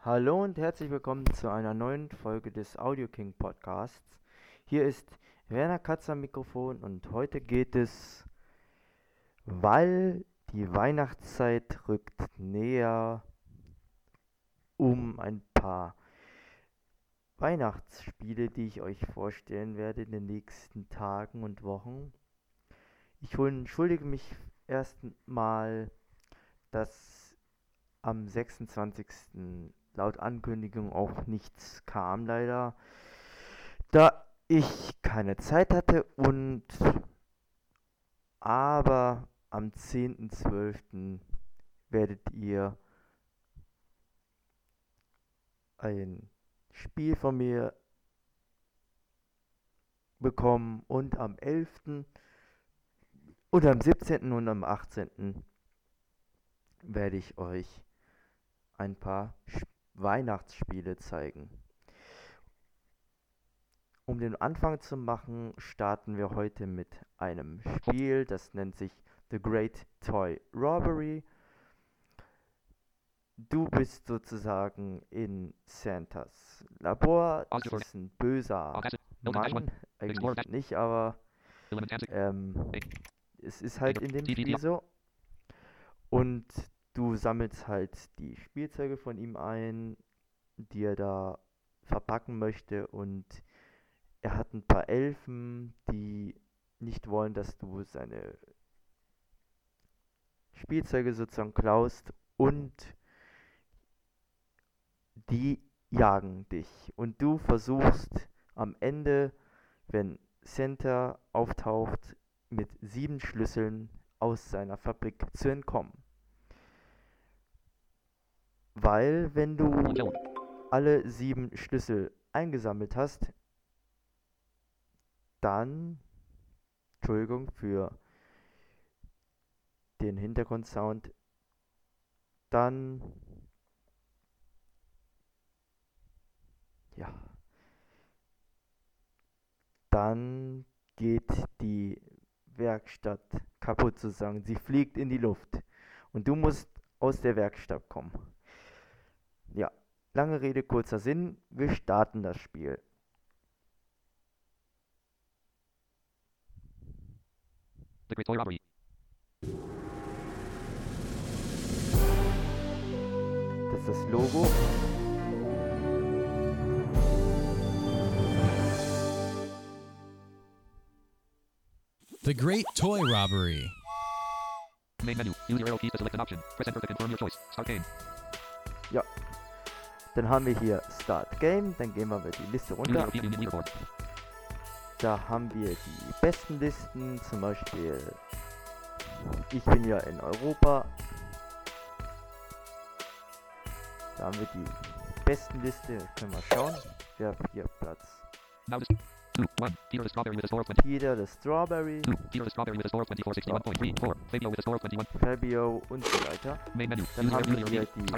Hallo und herzlich willkommen zu einer neuen Folge des Audio King Podcasts. Hier ist Werner Katz am Mikrofon und heute geht es, weil die Weihnachtszeit rückt näher, um ein paar Weihnachtsspiele, die ich euch vorstellen werde in den nächsten Tagen und Wochen. Ich entschuldige mich erstmal, dass am 26. laut Ankündigung auch nichts kam, leider. Da ich keine Zeit hatte und aber am 10.12. werdet ihr ein Spiel von mir bekommen und am 11. und am 17. und am 18. werde ich euch ein paar Weihnachtsspiele zeigen. Um den Anfang zu machen, starten wir heute mit einem Spiel, das nennt sich The Great Toy Robbery. Du bist sozusagen in Santas Labor. Das ist ein böser Mann. Eigentlich nicht, aber ähm, es ist halt in dem Spiel so. Und du sammelst halt die Spielzeuge von ihm ein, die er da verpacken möchte. Und er hat ein paar Elfen, die nicht wollen, dass du seine Spielzeuge sozusagen klaust und die jagen dich. Und du versuchst am Ende, wenn Center auftaucht, mit sieben Schlüsseln aus seiner Fabrik zu entkommen. Weil wenn du alle sieben Schlüssel eingesammelt hast, dann, Entschuldigung für den Hintergrundsound, dann ja, dann geht die Werkstatt kaputt sozusagen. Sie fliegt in die Luft und du musst aus der Werkstatt kommen. Ja, lange Rede, kurzer Sinn. Wir starten das Spiel. Das ist das Logo. The Great Toy Robbery. Main menu. Use your arrow keys to select an option. Press enter to confirm your choice. Start game. Ja. Dann haben wir hier Start Game. Dann gehen wir mal die Liste runter. Da haben wir die besten Listen. Zum Beispiel, ich bin ja in Europa. Da haben wir die besten Liste. Können wir schauen. Wir haben hier Platz Now this. 2, 1. Peter the Strawberry with a score of 20. Peter the Strawberry, 2. Peter the Strawberry with a score of 2461.3. 4. Fabio with a score of 21. Fabio und so weiter. Dann haben wir hier die-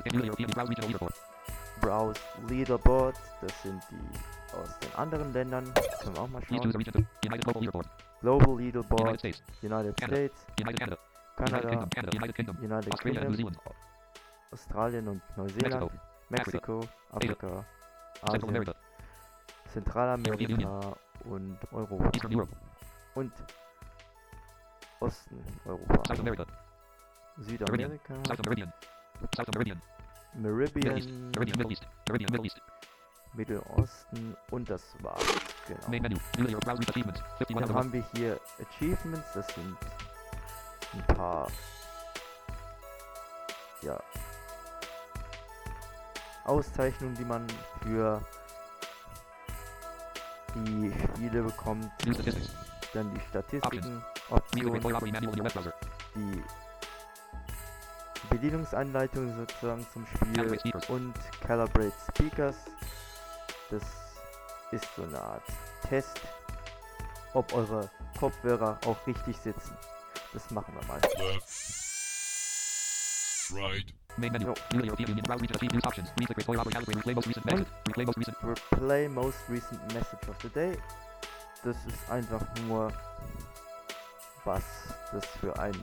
Browse regional leaderboard. Browse Leaderboard. Das sind die aus den anderen Ländern. Können wir auch mal schauen. United Global Leaderboard. Global United Leaderboard, States. United Canada. States, United Canada. United Kingdom. Canada. United Kingdom. United Australia Kingdom. Australien und Neuseeland, Mexico. Mexiko, Afrika, Asien, America. Zentralamerika und Europa und Osten Europa, South America. Südamerika, South Meridian. Middle East. Meridian. Middle East. Mittelosten und das war's. Genau. Main menu. Use your browse achievements. 51 Dann haben wir hier Achievements, das sind ein paar ja, Auszeichnungen, die man für die Spiele bekommt. Dann die Statistiken, Optionen, die Bedienungsanleitung sozusagen zum Spiel und Calibrate Speakers. Das ist so eine Art Test, ob eure Kopfhörer auch richtig sitzen. Das machen wir mal. right, Main menu. No. Browse options. Calibrate. Replay most recent message. Replay most recent. Replay most recent message of the day. Das ist einfach nur, was das für ein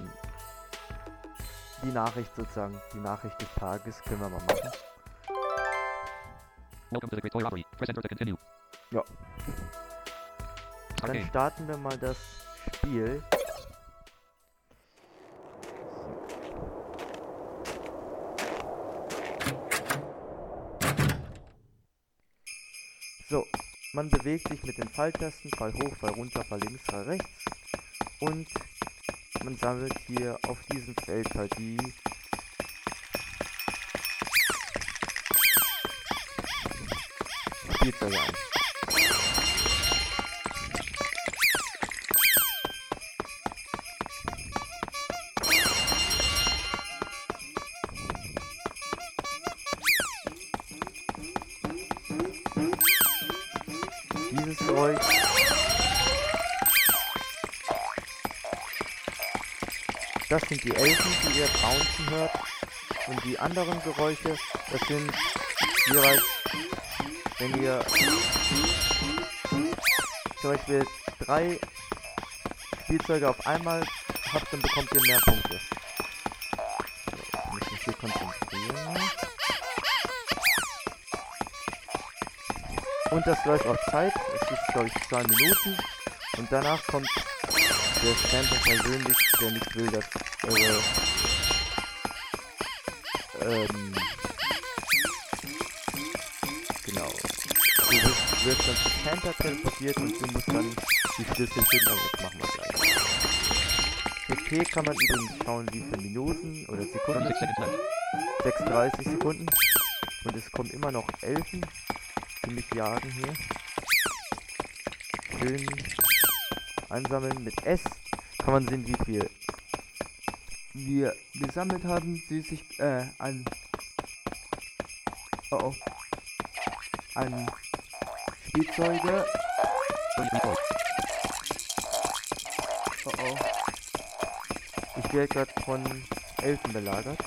die Nachricht sozusagen, die Nachricht des Tages können wir mal machen. Ja. Dann starten wir mal das Spiel. So, man bewegt sich mit den Pfeiltasten, Fall hoch, Fall runter, Fall links, Fall rechts. Und man sammelt hier auf diesem Feld halt die Spielzeuge ein. Sind die Elfen, die ihr bouncen hört. Und die anderen Geräusche, das sind jeweils, wenn ihr zum Beispiel drei Spielzeuge auf einmal habt, dann bekommt ihr mehr Punkte. Ich muss mich hier konzentrieren. Und das läuft auf Zeit. Es ist, glaube ich, zwei Minuten. Und danach kommt der Santa persönlich, der nicht will, dass eure ähm, genau. Du wirst, wirst dann zu Santa teleportiert und du musst dann die Schlüssel finden, aber das machen wir gleich. PP kann man übrigens schauen, wie viele Minuten oder Sekunden 36 seconds left. 36 Sekunden. Und es kommen immer noch Elfen, die mich jagen hier. Schön einsammeln. Mit S kann man sehen, wie viel wir gesammelt haben. Süßig, äh, an. Oh oh. An Spielzeuge. 33 toys. Oh oh. Ich werde gerade von Elfen belagert.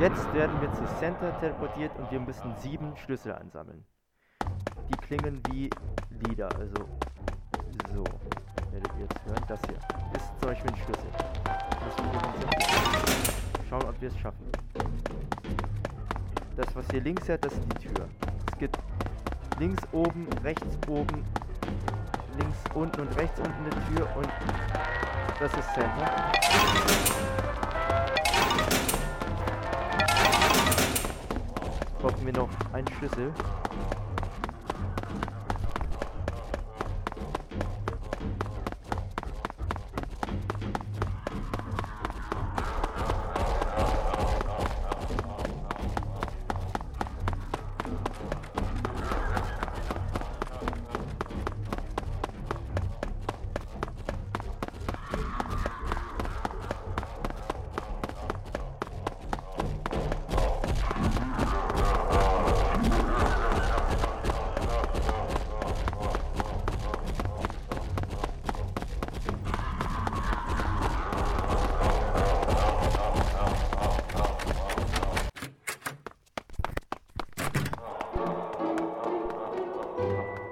Jetzt werden wir zu Center teleportiert und wir müssen sieben Schlüssel einsammeln. Die klingen wie Lieder, also so. Werdet ihr jetzt hören. Das hier ist zum Beispiel ein Schlüssel. Schauen, ob wir es schaffen. Das, was hier links hat, das ist die Tür. Es gibt links oben, rechts oben, links unten und rechts unten eine Tür und das ist Center. Brauchen wir noch einen Schlüssel.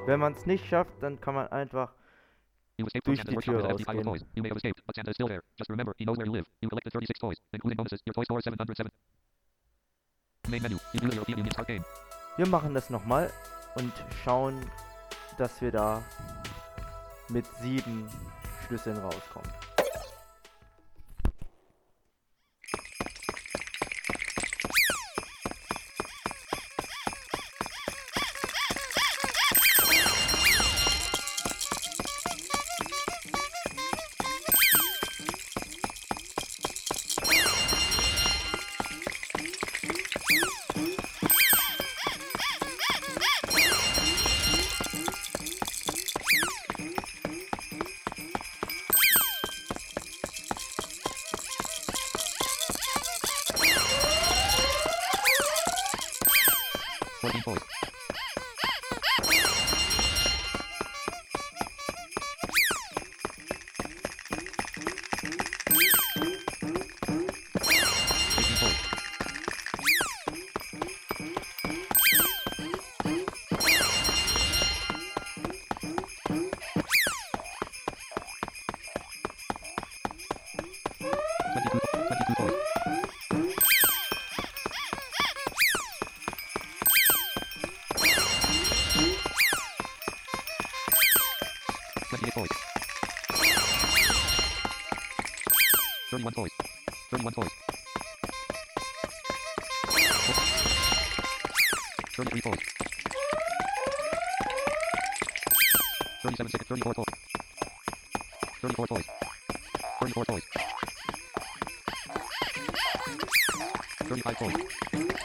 Wenn man es nicht schafft, dann kann man einfach You escaped from Durch Santa's die workshop Tür with an empty pile of rausgehen. toys. You may have escaped, but Santa is still there. Just remember, he knows where you live. You collected 36 toys, including bonuses. Your toy score is 707. Main menu. You use European Union Start game. Wir machen das nochmal und schauen, dass wir da mit sieben Schlüsseln rauskommen. 28 points. 31 points. 31 points. 33 points. 37 seconds. 34 points. 34 points. 34 points. 35 points.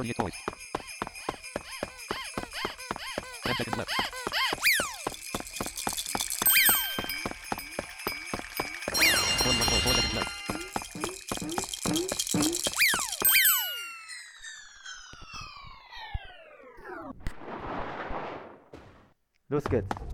38 points. 10 seconds left. One more goal, 4 seconds left. Los geht's.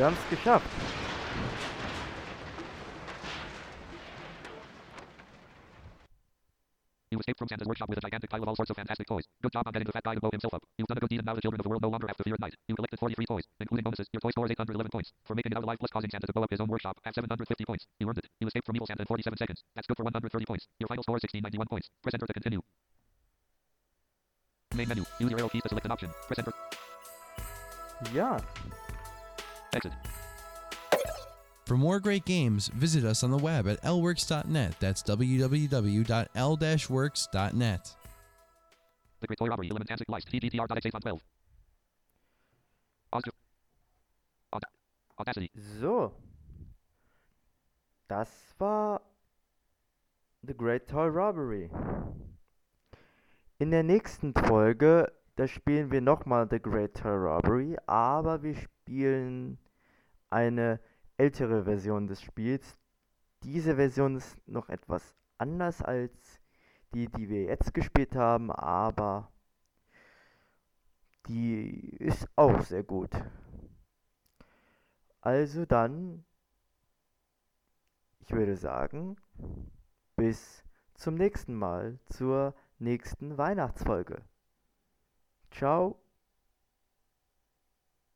Wir haben es geschafft. You escaped from Santa's workshop with a gigantic pile of all sorts of fantastic toys. Good job on getting the fat guy to blow himself up. You've done a good deed and now the children of the world no longer have to fear at night. You collected 43 toys, including bonuses. Your toy scores 811 points. For making it out alive plus causing Santa to blow up his own workshop at 750 points. You earned it. You escaped from evil Santa in 47 seconds. That's good for 130 points. Your final score is 1691 points. Press enter to continue. Main menu. Use your arrow keys to select an option. Press enter. Ja, Exit. For more great games, visit us on the web at lworks.net. That's www.l-works.net. The Great Toy Robbery. Element on 12. Aud- Aud- Audacity. so. Das war The Great Toy Robbery. In der nächsten Folge, da spielen wir nochmal The Great Toy Robbery, aber wir spielen eine ältere Version des Spiels. Diese Version ist noch etwas anders als die, die wir jetzt gespielt haben, aber die ist auch sehr gut. Also dann, ich würde sagen, bis zum nächsten Mal zur nächsten Weihnachtsfolge. Ciao.